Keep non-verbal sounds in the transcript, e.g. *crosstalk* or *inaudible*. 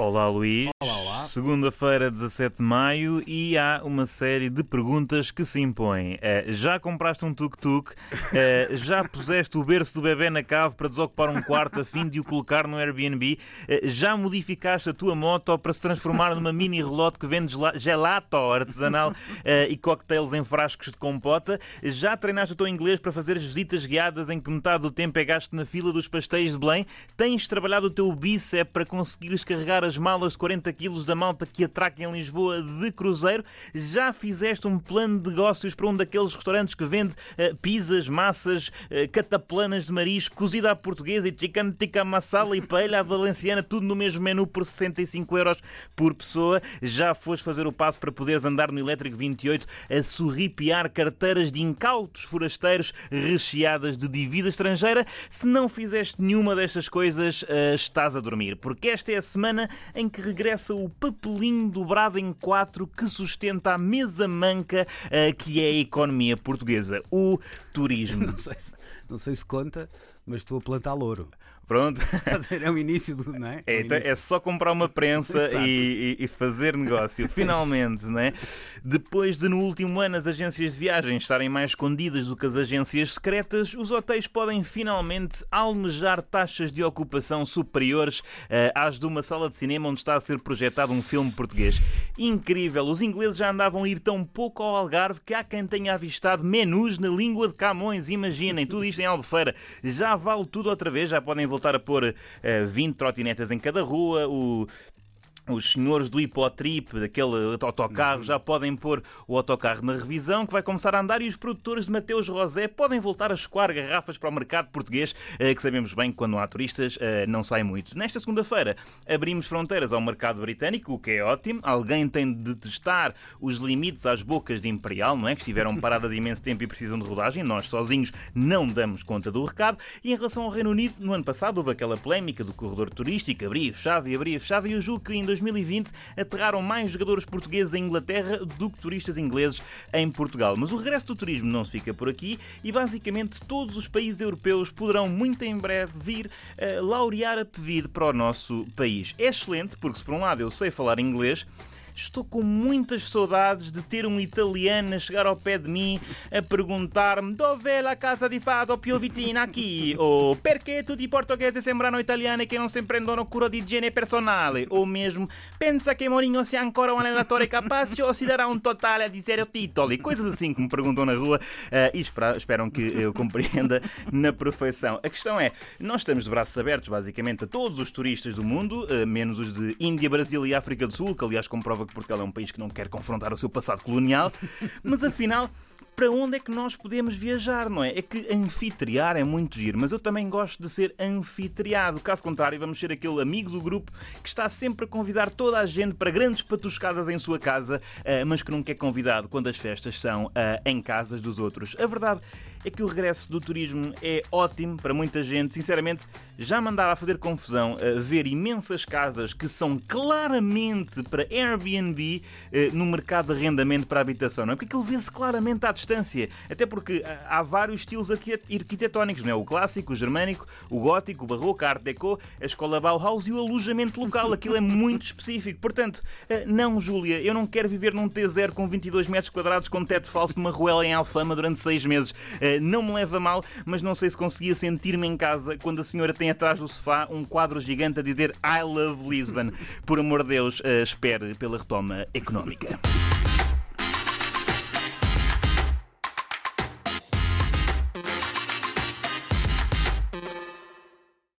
Olá Luís. Olá, olá. Segunda-feira, 17 de maio, e há uma série de perguntas que se impõem. Eh, já compraste um tuk-tuk? Eh, já puseste o berço do bebê na cave para desocupar um quarto a fim de o colocar no Airbnb? Eh, já modificaste a tua moto para se transformar numa mini relote que vende gela- gelato artesanal e cocktails em frascos de compota? Já treinaste o teu inglês para fazer visitas guiadas em que metade do tempo é gasto na fila dos pastéis de Belém? Tens trabalhado o teu bíceps para conseguires carregar as malas de 40 quilos da malta que atraca em Lisboa de cruzeiro? Já fizeste um plano de negócios para um daqueles restaurantes que vende eh, pizzas, massas, eh, cataplanas de marisco, cozida à portuguesa e chicken tikka masala e paella à valenciana, tudo no mesmo menu por 65 euros por pessoa? Já foste fazer o passo para poderes andar no elétrico 28 a sorripiar carteiras de incautos forasteiros recheadas de divisa estrangeira? Se não fizeste nenhuma destas coisas, eh, estás a dormir, porque esta é a semana em que regressa o papelinho dobrado em quatro que sustenta a mesa manca eh, que é a economia portuguesa, o turismo. *laughs* Não sei, se, não sei se conta, mas estou a plantar louro. Pronto. *laughs* É o início do. Não é? É, então é só comprar uma prensa *laughs* e, e- fazer negócio, *laughs* finalmente, né? Depois de no último ano as agências de viagem estarem mais escondidas do que as agências secretas, os hotéis podem finalmente almejar taxas de ocupação superiores eh, às de uma sala de cinema onde está a ser projetado um filme português. Incrível! Os ingleses já andavam a ir tão pouco ao Algarve que há quem tenha avistado menus na língua de Camões. Imaginem, tudo isto em Albufeira. Já vale tudo outra vez, já podem voltar a pôr eh, 20 trotinetas em cada rua, o os senhores do hipotrip, daquele autocarro, já podem pôr o autocarro na revisão, que vai começar a andar, e os produtores de Mateus Rosé podem voltar a escoar garrafas para o mercado português, eh, que sabemos bem que quando há turistas eh, não sai muito. Nesta segunda-feira abrimos fronteiras ao mercado britânico, o que é ótimo. Alguém tem de testar os limites às bocas de Imperial, não é? Que estiveram *laughs* paradas imenso tempo e precisam de rodagem. Nós sozinhos não damos conta do recado. E em relação ao Reino Unido, no ano passado houve aquela polémica do corredor turístico, abria e fechava e abria e fechava, e eu julgo que em 2020 aterraram mais jogadores portugueses em Inglaterra do que turistas ingleses em Portugal. Mas o regresso do turismo não se fica por aqui e basicamente todos os países europeus poderão muito em breve vir a laurear a pedido para o nosso país. É excelente porque se por um lado eu sei falar inglês, Estou com muitas saudades de ter um italiano a chegar ao pé de mim a perguntar-me dove la casa di fado più vicina aqui? Ou perché tutti i portoghesi sembrano italiani che non si prendono cura di igiene personale? Ou mesmo pensa che Mourinho sia ancora um allenatore capace ou se dará um totale a dizer titoli? Coisas assim que me perguntam na rua eh, e espera- esperam que eu compreenda na perfeição. A questão é, nós estamos de braços abertos basicamente a todos os turistas do mundo, eh, menos os de Índia, Brasil e África do Sul, que aliás comprova que Portugal é um país que não quer confrontar o seu passado colonial, mas afinal. Para onde é que nós podemos viajar, não é? É que anfitriar é muito giro, mas eu também gosto de ser anfitriado. Caso contrário, vamos ser aquele amigo do grupo que está sempre a convidar toda a gente para grandes patuscadas em sua casa, eh, mas que nunca é convidado quando as festas são eh, em casas dos outros. A verdade é que o regresso do turismo é ótimo para muita gente. Sinceramente, já mandava a fazer confusão a ver imensas casas que são claramente para Airbnb no mercado de arrendamento para habitação, não é? Porque aquilo vê-se claramente à distância. Até porque ah, há vários estilos arquite- arquitetónicos, não é? O clássico, o germânico, o gótico, o barroco, a art deco, a escola Bauhaus e o alojamento local. Aquilo é muito *laughs* específico. Portanto, eh, não, Júlia, eu não quero viver num T0 com 22 metros quadrados com teto falso numa ruela em Alfama durante seis meses. Eh, Não me leva mal, mas não sei se conseguia sentir-me em casa quando a senhora tem atrás do sofá um quadro gigante a dizer I love Lisbon. Por amor de Deus, espere pela retoma económica.